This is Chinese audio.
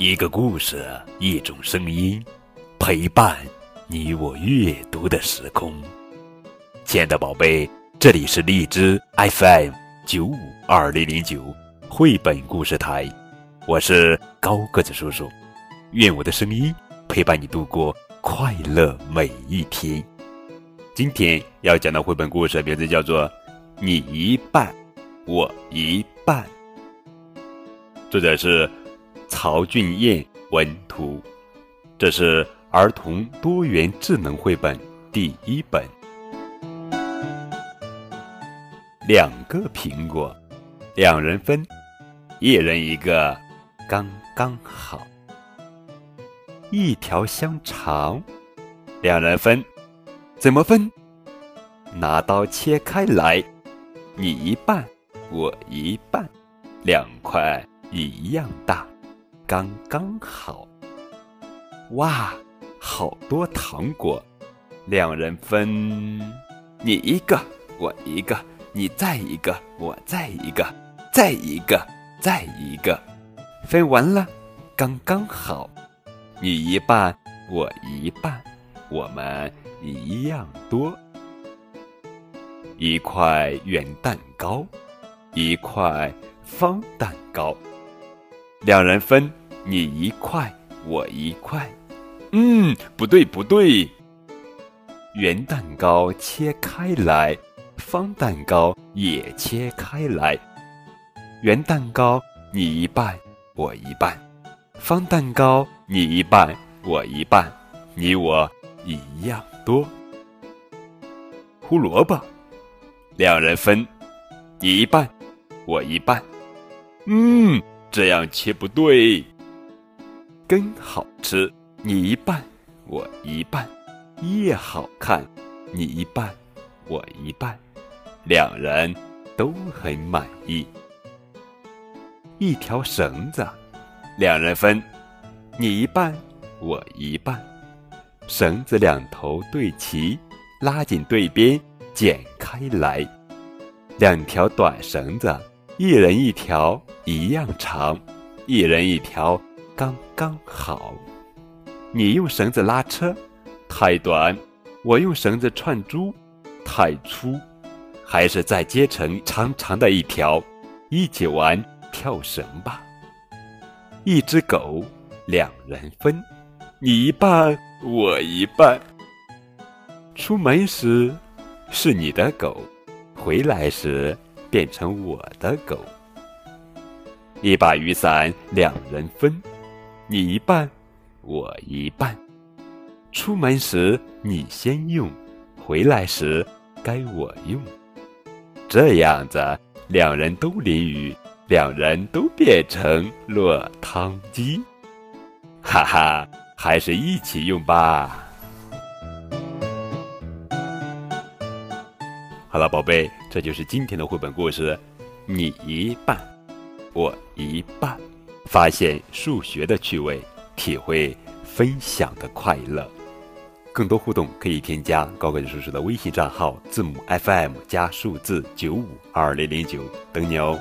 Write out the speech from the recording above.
一个故事，一种声音，陪伴你我阅读的时空。亲爱的宝贝，这里是荔枝 FM 九五二零零九绘本故事台，我是高个子叔叔。愿我的声音陪伴你度过快乐每一天。今天要讲的绘本故事名字叫做《你一半，我一半》，作者是曹俊彦文图，这是儿童多元智能绘本第一本。两个苹果，两人分，一人一个，刚刚好。一条香肠，两人分，怎么分？拿刀切开来，你一半，我一半，两块一样大，刚刚好。哇，好多糖果，两人分，你一个，我一个，你再一个，我再一个，再一个，再一个，分完了，刚刚好。你一半，我一半，我们一样多。一块圆蛋糕，一块方蛋糕，两人分，你一块，我一块。嗯，不对不对，圆蛋糕切开来，方蛋糕也切开来。圆蛋糕你一半，我一半。方蛋糕，你一半，我一半，你我一样多。胡萝卜，两人分，你一半，我一半。嗯，这样切不对。根好吃，你一半，我一半。叶好看，你一半，我一半，两人都很满意。一条绳子。两人分，你一半，我一半。绳子两头对齐，拉紧对边，剪开来。两条短绳子，一人一条，一样长，一人一条，刚刚好。你用绳子拉车，太短；我用绳子串珠，太粗。还是再接成长长的一条，一起玩跳绳吧。一只狗，两人分，你一半，我一半。出门时是你的狗，回来时变成我的狗。一把雨伞，两人分，你一半，我一半。出门时你先用，回来时该我用。这样子，两人都淋雨。两人都变成落汤鸡，哈哈，还是一起用吧。好了，宝贝，这就是今天的绘本故事。你一半，我一半，发现数学的趣味，体会分享的快乐。更多互动可以添加高个子叔叔的微信账号，字母 FM 加数字九五二零零九，等你哦。